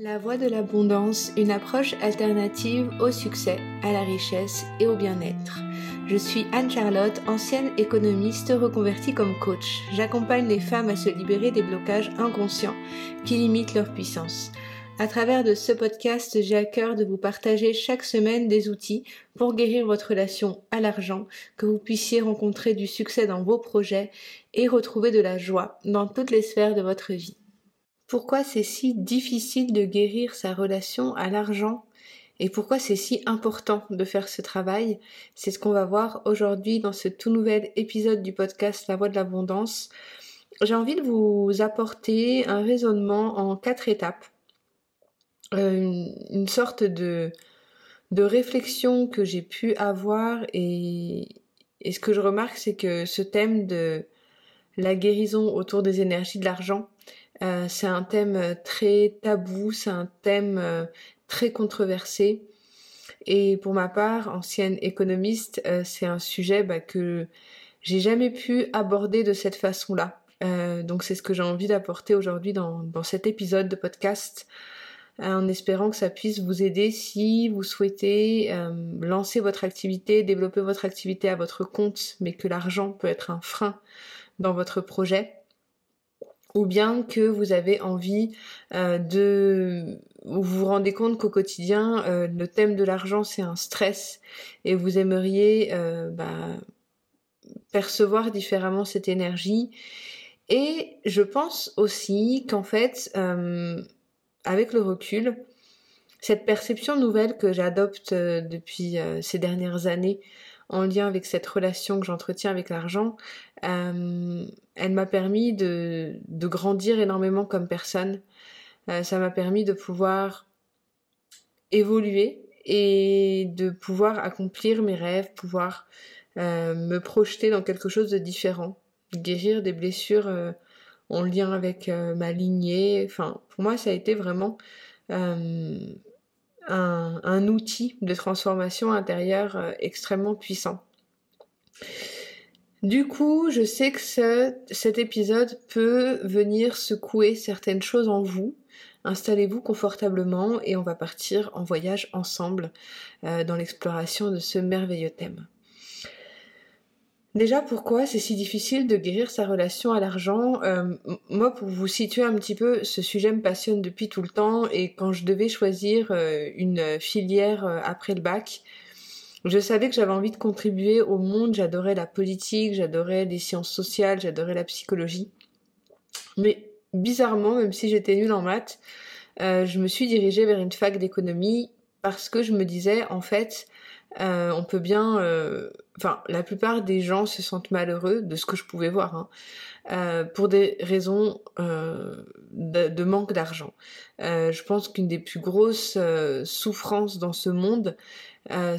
La voie de l'abondance, une approche alternative au succès, à la richesse et au bien-être. Je suis Anne-Charlotte, ancienne économiste reconvertie comme coach. J'accompagne les femmes à se libérer des blocages inconscients qui limitent leur puissance. À travers de ce podcast, j'ai à cœur de vous partager chaque semaine des outils pour guérir votre relation à l'argent, que vous puissiez rencontrer du succès dans vos projets et retrouver de la joie dans toutes les sphères de votre vie. Pourquoi c'est si difficile de guérir sa relation à l'argent et pourquoi c'est si important de faire ce travail C'est ce qu'on va voir aujourd'hui dans ce tout nouvel épisode du podcast La Voix de l'Abondance. J'ai envie de vous apporter un raisonnement en quatre étapes. Euh, une sorte de, réflexion que j'ai pu avoir et ce que je remarque c'est que ce thème de la guérison autour des énergies de l'argent euh, c'est un thème euh, très tabou, c'est un thème euh, très controversé. Et pour ma part, ancienne économiste, c'est un sujet bah, que j'ai jamais pu aborder de cette façon-là. donc c'est ce que j'ai envie d'apporter aujourd'hui dans, dans, cet épisode de podcast, en espérant que ça puisse vous aider si vous souhaitez lancer votre activité, développer votre activité à votre compte, mais que l'argent peut être un frein dans votre projet ou bien que vous avez envie euh, de vous vous rendez compte qu'au quotidien euh, le thème de l'argent c'est un stress et vous aimeriez euh, bah, percevoir différemment cette énergie. Et je pense aussi qu'en fait avec le recul cette perception nouvelle que j'adopte depuis ces dernières années en lien avec cette relation que j'entretiens avec l'argent, elle m'a permis de, grandir énormément comme personne. Euh, ça m'a permis de pouvoir évoluer et de pouvoir accomplir mes rêves, pouvoir euh, me projeter dans quelque chose de différent, guérir des blessures en lien avec ma lignée. Enfin, pour moi, ça a été vraiment un, outil de transformation intérieure euh, extrêmement puissant. Du coup, je sais que cet épisode peut venir secouer certaines choses en vous. Installez-vous confortablement et on va partir en voyage ensemble euh, dans l'exploration de ce merveilleux thème. Déjà, pourquoi c'est si difficile de guérir sa relation à l'argent? Euh, Moi, pour vous situer un petit peu, ce sujet me passionne depuis tout le temps et quand je devais choisir euh, une filière euh, après le bac, je savais que j'avais envie de contribuer au monde, j'adorais la politique, j'adorais les sciences sociales, j'adorais la psychologie. Mais bizarrement, même si j'étais nulle en maths, je me suis dirigée vers une fac d'économie parce que je me disais, en fait, euh, on peut bien, euh, enfin, la plupart des gens se sentent malheureux de ce que je pouvais voir, hein, euh, pour des raisons de, manque d'argent. je pense qu'une des plus grosses souffrances dans ce monde,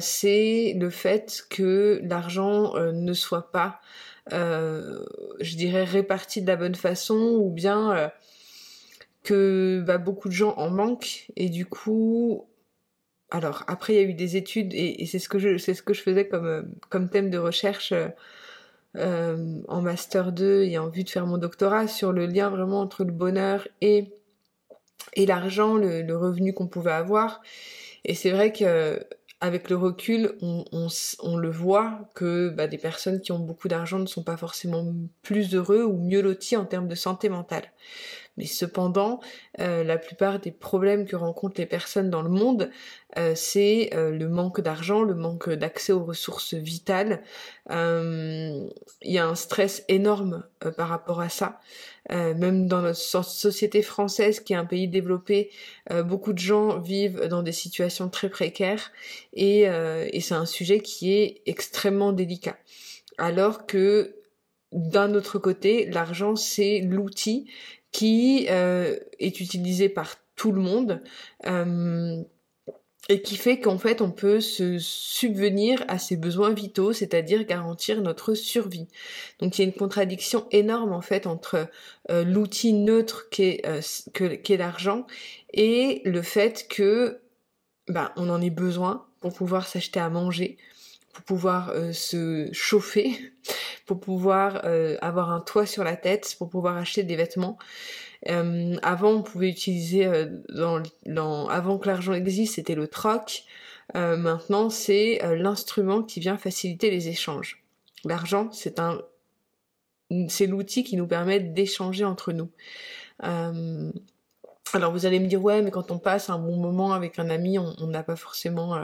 c'est le fait que l'argent ne soit pas, je dirais, réparti de la bonne façon, ou bien que bah, beaucoup de gens en manquent et du coup alors après il y a eu des études et, c'est ce que je c'est ce que je faisais comme euh, comme thème de recherche euh, euh, en master 2 et en vue de faire mon doctorat sur le lien vraiment entre le bonheur et et l'argent, le, revenu qu'on pouvait avoir. Et c'est vrai que avec le recul, on, le voit que bah, des personnes qui ont beaucoup d'argent ne sont pas forcément plus heureux ou mieux lotis en termes de santé mentale. Mais cependant, euh, la plupart des problèmes que rencontrent les personnes dans le monde, euh, c'est euh, le manque d'argent, le manque d'accès aux ressources vitales. Il y a un stress énorme par rapport à ça. même dans notre société française, qui est un pays développé, beaucoup de gens vivent dans des situations très précaires et, et c'est un sujet qui est extrêmement délicat. Alors que d'un autre côté, l'argent, c'est l'outil qui euh, est utilisé par tout le monde euh, et qui fait qu'en fait on peut se subvenir à ses besoins vitaux, c'est-à-dire garantir notre survie. Donc il y a une contradiction énorme en fait entre euh, l'outil neutre qu'est l'argent et le fait que ben, on en ait besoin pour pouvoir s'acheter à manger, pour pouvoir se chauffer, pour pouvoir avoir un toit sur la tête, pour pouvoir acheter des vêtements. avant, on pouvait utiliser, dans, avant que l'argent existe, c'était le troc. maintenant, c'est l'instrument qui vient faciliter les échanges. L'argent, c'est un, c'est l'outil qui nous permet d'échanger entre nous. Euh, alors vous allez me dire ouais mais quand on passe un bon moment avec un ami on n'a pas forcément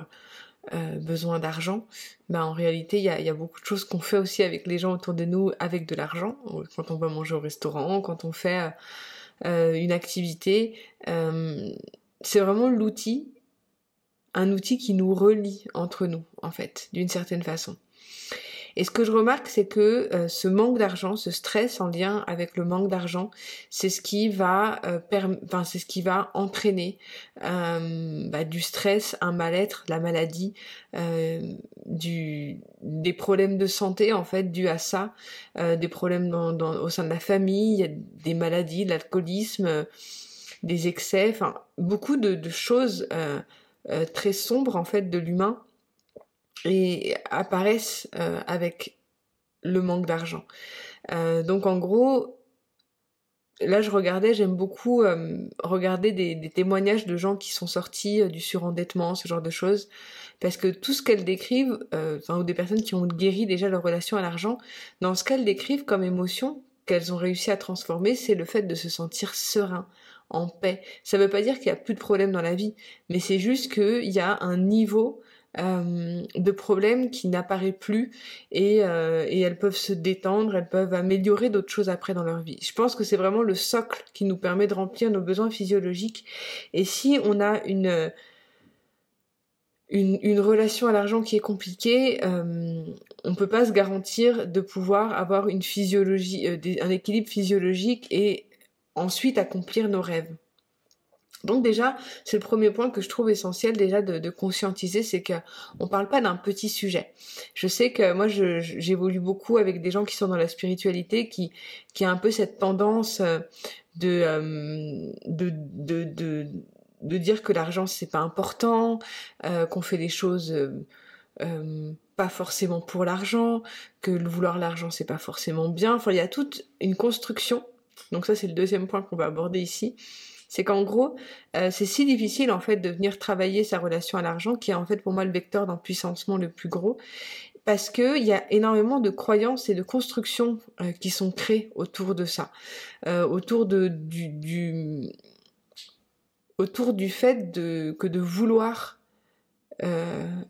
euh, euh, besoin d'argent. Ben, en réalité il y a, beaucoup de choses qu'on fait aussi avec les gens autour de nous avec de l'argent. Quand on va manger au restaurant, quand on fait une activité, c'est vraiment l'outil, un outil qui nous relie entre nous en fait d'une certaine façon. Et ce que je remarque, c'est que euh, ce manque d'argent, ce stress en lien avec le manque d'argent, c'est ce qui va, euh, c'est ce qui va entraîner euh, bah, du stress, un mal-être, la maladie, du, des problèmes de santé en fait dus à ça, des problèmes dans, dans, au sein de la famille, des maladies, l'alcoolisme, des excès, enfin beaucoup de, de choses très sombres en fait de l'humain et apparaissent euh, avec le manque d'argent. Euh, donc en gros, là je regardais, j'aime beaucoup euh, regarder des, témoignages de gens qui sont sortis du surendettement, ce genre de choses, parce que tout ce qu'elles décrivent, ou des personnes qui ont guéri déjà leur relation à l'argent, dans ce qu'elles décrivent comme émotion, qu'elles ont réussi à transformer, c'est le fait de se sentir serein, en paix. Ça veut pas dire qu'il y a plus de problèmes dans la vie, mais c'est juste qu'il y a un niveau euh, de problèmes qui n'apparaît plus et, euh, et elles peuvent se détendre, elles peuvent améliorer d'autres choses après dans leur vie. Je pense que c'est vraiment le socle qui nous permet de remplir nos besoins physiologiques. Et si on a une relation à l'argent qui est compliquée, euh, on peut pas se garantir de pouvoir avoir une physiologie, un équilibre physiologique et ensuite accomplir nos rêves. Donc déjà, c'est le premier point que je trouve essentiel déjà de, conscientiser, c'est que on parle pas d'un petit sujet. Je sais que moi, j'évolue beaucoup avec des gens qui sont dans la spiritualité, qui qui a un peu cette tendance euh, euh, de de, de, de, dire que l'argent c'est pas important, euh, qu'on fait des choses pas forcément pour l'argent, que le vouloir l'argent c'est pas forcément bien. Enfin, il y a toute une construction. Donc ça, c'est le deuxième point qu'on va aborder ici c'est qu'en gros, euh, c'est si difficile en fait de venir travailler sa relation à l'argent, qui est en fait pour moi le vecteur d'empuissancement le plus gros, parce que il y a énormément de croyances et de constructions euh, qui sont créées autour de ça, euh, autour du, fait que de vouloir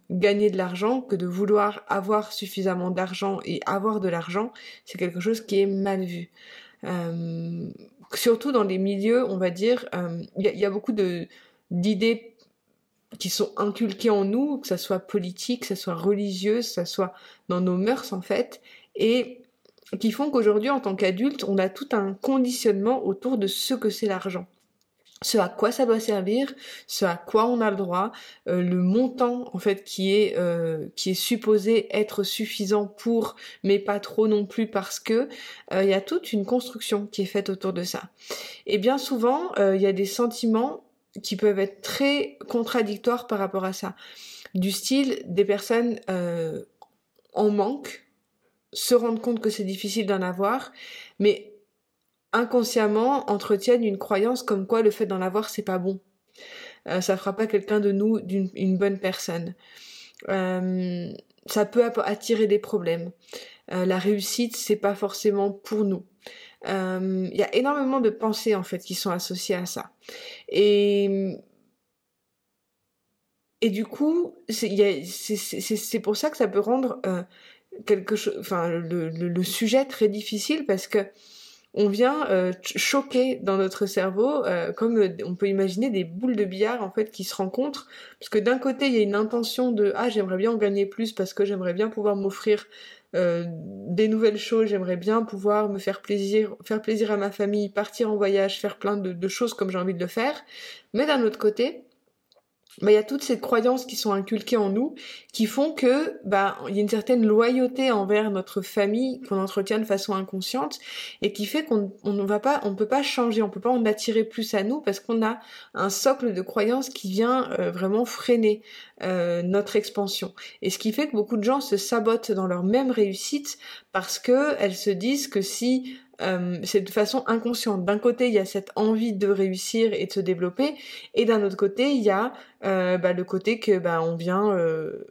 gagner de l'argent, que de vouloir avoir suffisamment d'argent et avoir de l'argent, c'est quelque chose qui est mal vu surtout dans les milieux, on va dire, euh, il y, a beaucoup d'idées qui sont inculquées en nous, que ça soit politique, que ça soit religieux, que ça soit dans nos mœurs en fait, et qui font qu'aujourd'hui, en tant qu'adulte, on a tout un conditionnement autour de ce que c'est l'argent ce à quoi ça doit servir, ce à quoi on a le droit, euh, le montant en fait qui est euh, qui est supposé être suffisant pour, mais pas trop non plus parce que euh, il y a toute une construction qui est faite autour de ça. Et bien souvent, il y a des sentiments qui peuvent être très contradictoires par rapport à ça, du style des personnes en manque, se rendent compte que c'est difficile d'en avoir, mais inconsciemment entretiennent une croyance comme quoi le fait d'en avoir c'est pas bon. Euh, ça fera pas quelqu'un de nous d'une une bonne personne. Euh, ça peut attirer des problèmes. Euh, la réussite c'est pas forcément pour nous. Il y a énormément de pensées en fait qui sont associées à ça. Et et du coup, c'est pour ça que ça peut rendre quelque chose, enfin le, sujet très difficile parce que on vient euh, choquer dans notre cerveau, euh, comme euh, on peut imaginer des boules de billard en fait qui se rencontrent, parce que d'un côté il y a une intention de ah j'aimerais bien en gagner plus parce que j'aimerais bien pouvoir m'offrir des nouvelles choses, j'aimerais bien pouvoir me faire plaisir, faire plaisir à ma famille, partir en voyage, faire plein de, choses comme j'ai envie de le faire, mais d'un autre côté il y a toutes ces croyances qui sont inculquées en nous, qui font que bah il y a une certaine loyauté envers notre famille qu'on entretient de façon inconsciente et qui fait qu'on ne va pas, on peut pas changer, on peut pas en attirer plus à nous parce qu'on a un socle de croyances qui vient euh, vraiment freiner euh, notre expansion. Et ce qui fait que beaucoup de gens se sabotent dans leur même réussite parce que elles se disent que si euh, c'est de façon inconsciente. D'un côté, il y a cette envie de réussir et de se développer, et d'un autre côté, il y a euh, bah, le côté que bah, on vient euh,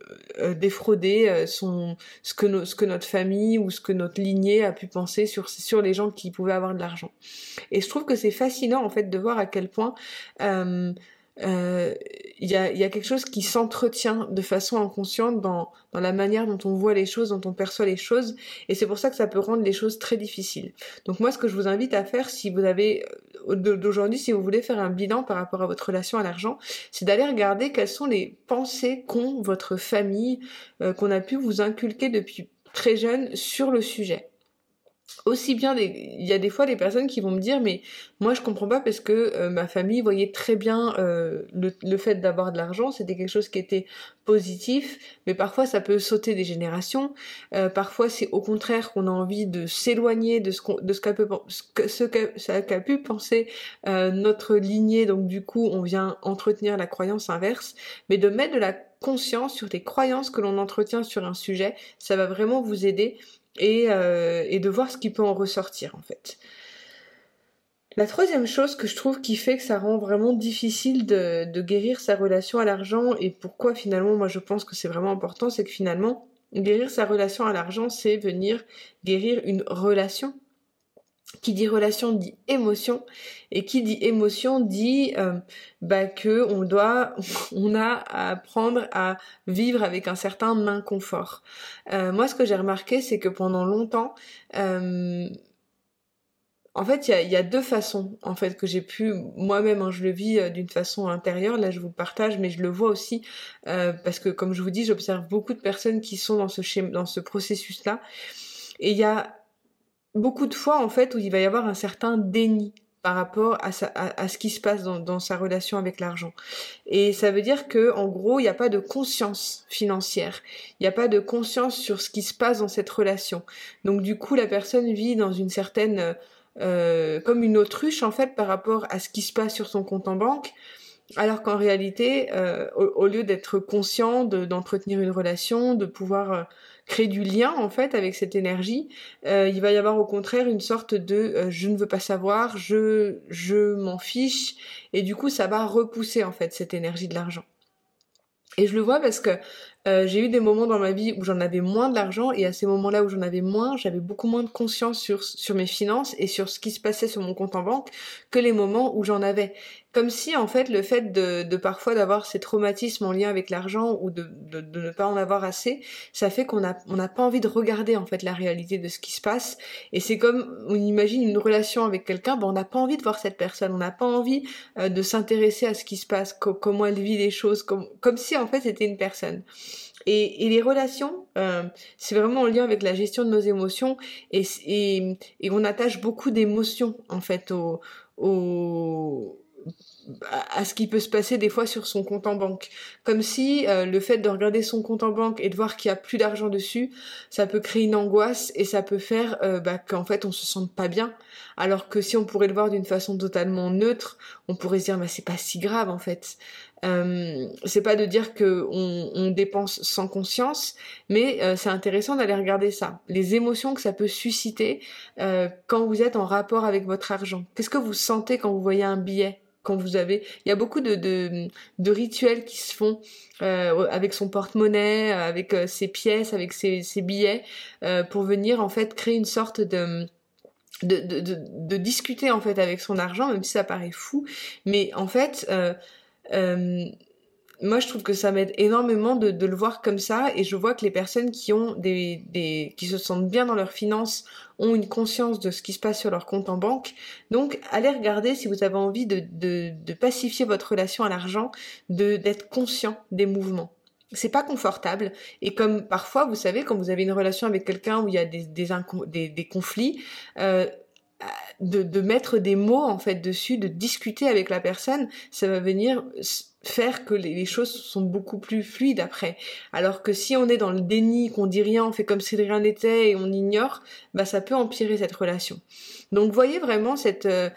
défrauder son ce que ce que notre famille ou ce que notre lignée a pu penser sur sur les gens qui pouvaient avoir de l'argent. Et je trouve que c'est fascinant en fait de voir à quel point euh, il y, a, y, a, quelque chose qui s'entretient de façon inconsciente dans, dans la manière dont on voit les choses, dont on perçoit les choses, et c'est pour ça que ça peut rendre les choses très difficiles. Donc moi, ce que je vous invite à faire, si vous avez euh, d'aujourd'hui, si vous voulez faire un bilan par rapport à votre relation à l'argent, c'est d'aller regarder quelles sont les pensées qu'ont votre famille, euh, qu'on a pu vous inculquer depuis très jeune sur le sujet aussi bien des... il y a des fois des personnes qui vont me dire mais moi je comprends pas parce que euh, ma famille voyait très bien euh, le, fait d'avoir de l'argent. C'était quelque chose qui était positif. Mais parfois ça peut sauter des générations. Euh, parfois c'est au contraire qu'on a envie de s'éloigner de ce de ce qu'a pu ce qu'a pu penser notre lignée. Donc du coup on vient entretenir la croyance inverse. Mais de mettre de la conscience sur des croyances que l'on entretient sur un sujet ça va vraiment vous aider euh, et, de voir ce qui peut en ressortir en fait. La troisième chose que je trouve qui fait que ça rend vraiment difficile de, guérir sa relation à l'argent et pourquoi finalement moi je pense que c'est vraiment important, c'est que finalement guérir sa relation à l'argent c'est venir guérir une relation qui dit relation dit émotion et qui dit émotion dit euh, bah que on doit on a à apprendre à vivre avec un certain inconfort euh, moi ce que j'ai remarqué c'est que pendant longtemps euh, en fait, il y a, deux façons en fait que j'ai pu moi-même, hein, je le vis euh, d'une façon intérieure. Là, je vous partage, mais je le vois aussi parce que, comme je vous dis, j'observe beaucoup de personnes qui sont dans ce schéma, dans ce processus-là. Et il y a beaucoup de fois en fait où il va y avoir un certain déni par rapport à, à, ce qui se passe dans, dans sa relation avec l'argent. Et ça veut dire que en gros, il n'y a pas de conscience financière. Il n'y a pas de conscience sur ce qui se passe dans cette relation. Donc du coup, la personne vit dans une certaine euh, comme une autruche en fait par rapport à ce qui se passe sur son compte en banque. Alors qu'en réalité, euh, au, lieu d'être conscient d'entretenir une relation, de pouvoir euh, créer du lien en fait avec cette énergie, euh, il va y avoir au contraire une sorte de euh, je ne veux pas savoir, je je m'en fiche et du coup ça va repousser en fait cette énergie de l'argent. Et je le vois parce que euh, j'ai eu des moments dans ma vie où j'en avais moins de l'argent et à ces moments-là où j'en avais moins, j'avais beaucoup moins de conscience sur, sur mes finances et sur ce qui se passait sur mon compte en banque que les moments où j'en avais. Comme si en fait le fait de, de parfois d'avoir ces traumatismes en lien avec l'argent ou de, de, de, ne pas en avoir assez, ça fait qu'on a on n'a pas envie de regarder en fait la réalité de ce qui se passe. Et c'est comme on imagine une relation avec quelqu'un, ben on n'a pas envie de voir cette personne, on n'a pas envie euh, de s'intéresser à ce qui se passe, comment elle vit les choses, comme comme si en fait c'était une personne. Et, et les relations, euh, c'est vraiment en lien avec la gestion de nos émotions. Et, et, et on attache beaucoup d'émotions en fait au, au à ce qui peut se passer des fois sur son compte en banque. Comme si euh, le fait de regarder son compte en banque et de voir qu'il y a plus d'argent dessus, ça peut créer une angoisse et ça peut faire euh, bah, qu'en fait on se sente pas bien. Alors que si on pourrait le voir d'une façon totalement neutre, on pourrait se dire bah c'est pas si grave en fait. Euh, c'est pas de dire que on, dépense sans conscience, mais euh, c'est intéressant d'aller regarder ça, les émotions que ça peut susciter quand vous êtes en rapport avec votre argent. Qu'est-ce que vous sentez quand vous voyez un billet? Quand vous avez, il y a beaucoup de, de, rituels qui se font euh, avec son porte-monnaie, avec euh, ses pièces, avec ses, ses billets, euh, pour venir en fait créer une sorte de de, de, de, discuter en fait avec son argent, même si ça paraît fou, mais en fait, moi je trouve que ça m'aide énormément de, de, le voir comme ça, et je vois que les personnes qui ont des, des qui se sentent bien dans leurs finances ont une conscience de ce qui se passe sur leur compte en banque. Donc, allez regarder si vous avez envie de, de, de pacifier votre relation à l'argent, de d'être conscient des mouvements. C'est pas confortable et comme parfois, vous savez, quand vous avez une relation avec quelqu'un où il y a des des, des, conflits, euh, de, de mettre des mots en fait dessus, de discuter avec la personne, ça va venir faire que les, choses sont beaucoup plus fluides après. Alors que si on est dans le déni, qu'on dit rien, on fait comme si rien n'était et on ignore, bah ça peut empirer cette relation. Donc voyez vraiment cette euh,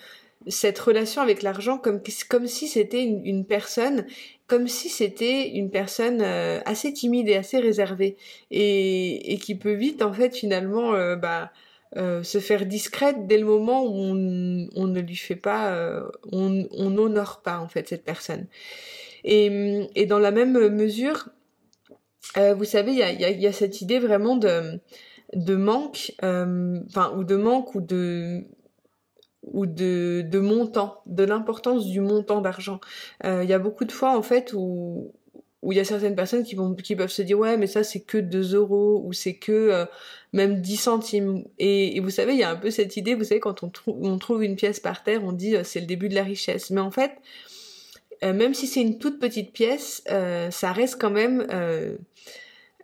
cette relation avec l'argent comme comme si c'était une, personne, comme si c'était une personne euh, assez timide et assez réservée et, et qui peut vite en fait finalement euh, bah se faire discrète dès le moment où on, ne lui fait pas, on n'honore pas en fait cette personne. Et, dans la même mesure, euh, vous savez, il y a, cette idée vraiment de, manque, euh, enfin, ou de manque, ou de de, montant, de l'importance du montant d'argent. Euh, il y a beaucoup de fois en fait où où il y a certaines personnes qui vont qui peuvent se dire ouais mais ça c'est que 2 euros ou c'est que euh, même 10 centimes et, et, vous savez il y a un peu cette idée vous savez quand on, trouve on trouve une pièce par terre on dit c'est le début de la richesse mais en fait euh, même si c'est une toute petite pièce, euh, ça reste quand même euh,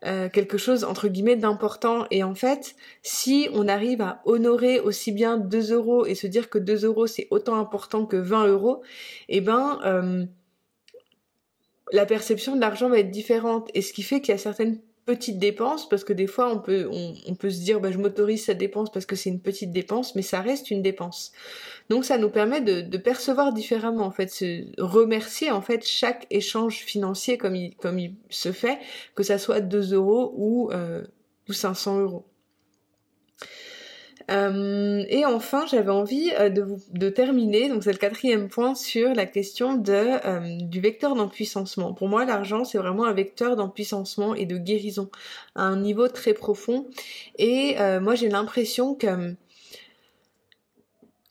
quelque chose entre guillemets d'important. Et en fait, si on arrive à honorer aussi bien 2 euros et se dire que 2 euros c'est autant important que 20 euros, eh ben la perception de l'argent va être différente. Et ce qui fait qu'il y a certaines petite dépense parce que des fois on peut on, peut se dire bah je m'autorise cette dépense parce que c'est une petite dépense mais ça reste une dépense donc ça nous permet de, de, percevoir différemment en fait se remercier en fait chaque échange financier comme il comme il se fait que ça soit 2 euros ou euh, ou 500 euros euh, et enfin, j'avais envie euh, de, terminer, donc c'est le quatrième point, sur la question euh, du vecteur d'empuissancement. Pour moi, l'argent, c'est vraiment un vecteur d'empuissancement et de guérison à un niveau très profond. Et moi, j'ai l'impression que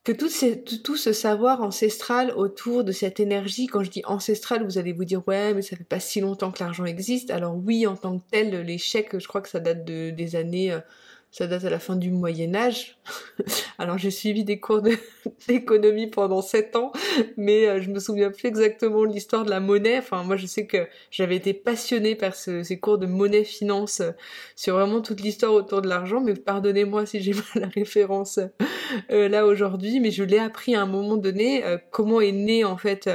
que tout, ce savoir ancestral autour de cette énergie, quand je dis ancestral, vous allez vous dire ouais mais ça fait pas si longtemps que l'argent existe. Alors oui, en tant que tel, chèques, je crois que ça date de, des années ça date à la fin du Moyen Âge. Alors j'ai suivi des cours d'économie pendant sept ans, mais euh, je me souviens plus exactement de l'histoire de la monnaie. Enfin moi je sais que j'avais été passionnée par ces cours de monnaie finance euh, sur vraiment toute l'histoire autour de l'argent, mais pardonnez-moi si j'ai pas la référence euh, là aujourd'hui, mais je l'ai appris à un moment donné comment est né en fait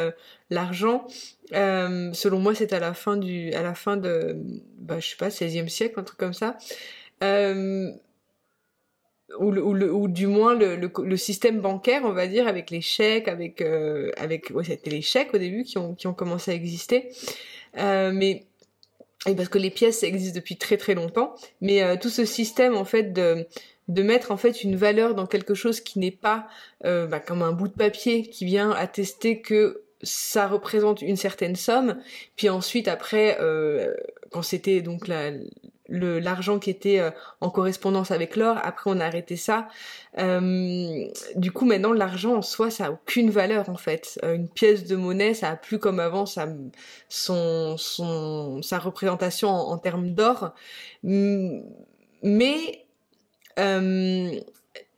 l'argent. selon moi, c'est à la fin du, à la fin de, bah, je sais pas, 16e siècle, un truc comme ça. Ou, ou, ou, du moins le, le, système bancaire, on va dire, avec les chèques, avec, euh, avec ouais, c'était les chèques au début qui ont, qui ont commencé à exister. Euh, mais et parce que les pièces existent depuis très très longtemps, mais euh, tout ce système en fait de de mettre en fait une valeur dans quelque chose qui n'est pas euh, bah, comme un bout de papier qui vient attester que ça représente une certaine somme, puis ensuite après, euh, quand c'était donc la, l'argent qui était euh, en correspondance avec l'or. Après, on a arrêté ça. Euh, du coup, maintenant, l'argent en soi, ça a aucune valeur en fait. Euh, une pièce de monnaie, ça a plus comme avant sa, son, son, sa représentation en, termes d'or. Mais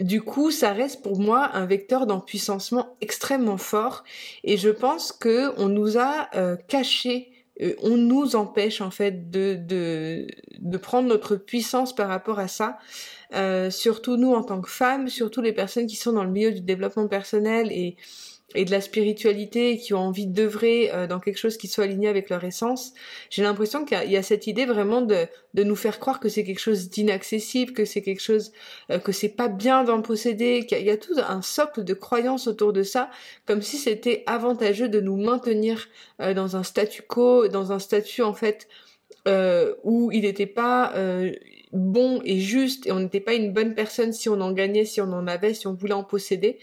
du coup, ça reste pour moi un vecteur d'empuissancement extrêmement fort. Et je pense que on nous a caché euh, on nous empêche en fait de, de, de prendre notre puissance par rapport à ça. Euh, surtout nous en tant que femmes, surtout les personnes qui sont dans le milieu du développement personnel et et de la spiritualité qui ont envie d'œuvrer euh, dans quelque chose qui soit aligné avec leur essence, j'ai l'impression qu'il y, a cette idée vraiment de, de nous faire croire que c'est quelque chose d'inaccessible, que c'est quelque chose euh, que c'est pas bien d'en posséder, qu'il y, a tout un socle de croyances autour de ça, comme si c'était avantageux de nous maintenir euh, dans un statu quo, dans un statut en fait où il n'était pas bon et juste et on n'était pas une bonne personne si on en gagnait, si on en avait, si on voulait en posséder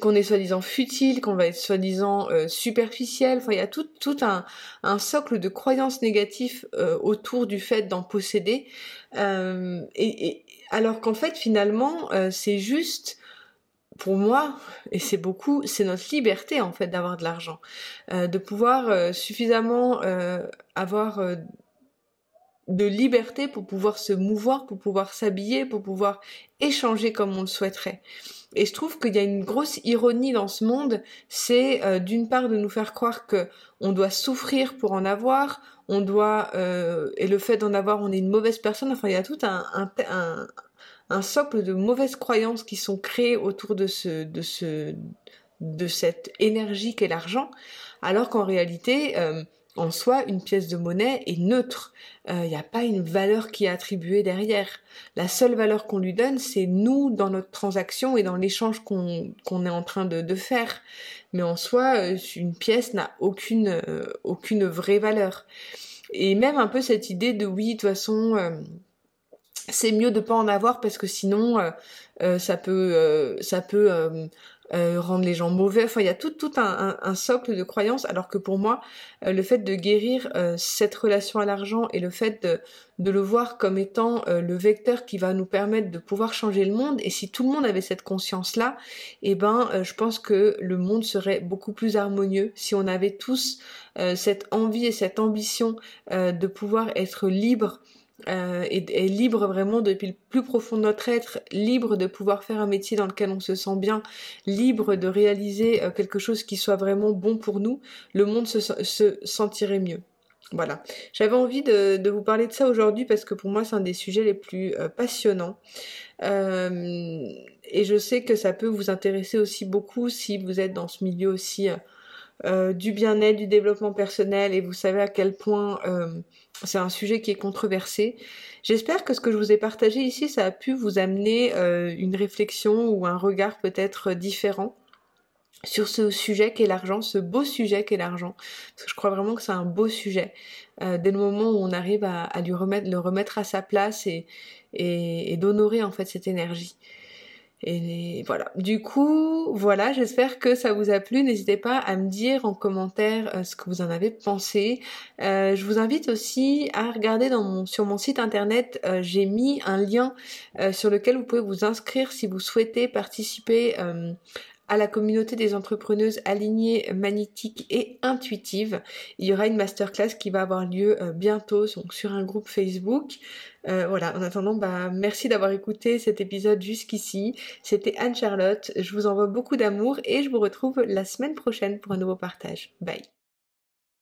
qu'on est soi-disant futile, qu'on va être soi-disant euh, superficiel. Enfin, il y a tout, tout un, socle de croyances négatives euh, autour du fait d'en posséder. Euh, et, alors qu'en fait, finalement, c'est juste pour moi, et c'est beaucoup, c'est notre liberté en fait d'avoir de l'argent, de pouvoir suffisamment avoir de liberté pour pouvoir se mouvoir, pour pouvoir s'habiller, pour pouvoir échanger comme on le souhaiterait. Et je trouve qu'il y a une grosse ironie dans ce monde, c'est euh, d'une part de nous faire croire que on doit souffrir pour en avoir, on doit euh, et le fait d'en avoir, on est une mauvaise personne. Enfin, il y a tout un, un, un, socle de mauvaises croyances qui sont créées autour de ce de ce de cette énergie qu'est l'argent, alors qu'en réalité, euh, en soi, une pièce de monnaie est neutre. Il euh, n'y a pas une valeur qui est attribuée derrière. La seule valeur qu'on lui donne, c'est nous dans notre transaction et dans l'échange qu'on est en train de, faire. Mais en soi, euh, une pièce n'a aucune, aucune vraie valeur. Et même un peu cette idée de oui, de toute façon, c'est mieux de pas en avoir parce que sinon, ça peut, ça peut euh, rendre les gens mauvais. Enfin, il y a tout, un, socle de croyances, alors que pour moi, euh, le fait de guérir euh, cette relation à l'argent et le fait de, le voir comme étant le vecteur qui va nous permettre de pouvoir changer le monde, et si tout le monde avait cette conscience-là, eh ben, je pense que le monde serait beaucoup plus harmonieux si on avait tous cette envie et cette ambition de pouvoir être libre euh, est, libre vraiment depuis le plus profond de notre être, libre de pouvoir faire un métier dans lequel on se sent bien, libre de réaliser euh, quelque chose qui soit vraiment bon pour nous, le monde se, se sentirait mieux. Voilà. J'avais envie de, vous parler de ça aujourd'hui parce que pour moi c'est un des sujets les plus euh, passionnants. Et je sais que ça peut vous intéresser aussi beaucoup si vous êtes dans ce milieu aussi euh, du bien-être, du développement personnel et vous savez à quel point c'est un sujet qui est controversé. J'espère que ce que je vous ai partagé ici, ça a pu vous amener euh, une réflexion ou un regard peut-être différent sur ce sujet qu'est l'argent, ce beau sujet qu'est l'argent. Parce que je crois vraiment que c'est un beau sujet. Euh, dès le moment où on arrive à, lui remettre, le remettre à sa place et, et d'honorer en fait cette énergie. Et voilà. Du coup, voilà, j'espère que ça vous a plu. N'hésitez pas à me dire en commentaire euh, ce que vous en avez pensé. Euh, je vous invite aussi à regarder dans mon, sur mon site internet, euh, j'ai mis un lien sur lequel vous pouvez vous inscrire si vous souhaitez participer à la communauté des entrepreneuses alignées, magnétiques et intuitives. Il y aura une masterclass qui va avoir lieu euh, bientôt donc sur un groupe Facebook. Euh, voilà, en attendant, bah, merci d'avoir écouté cet épisode jusqu'ici. C'était Anne-Charlotte. Je vous envoie beaucoup d'amour et je vous retrouve la semaine prochaine pour un nouveau partage. Bye.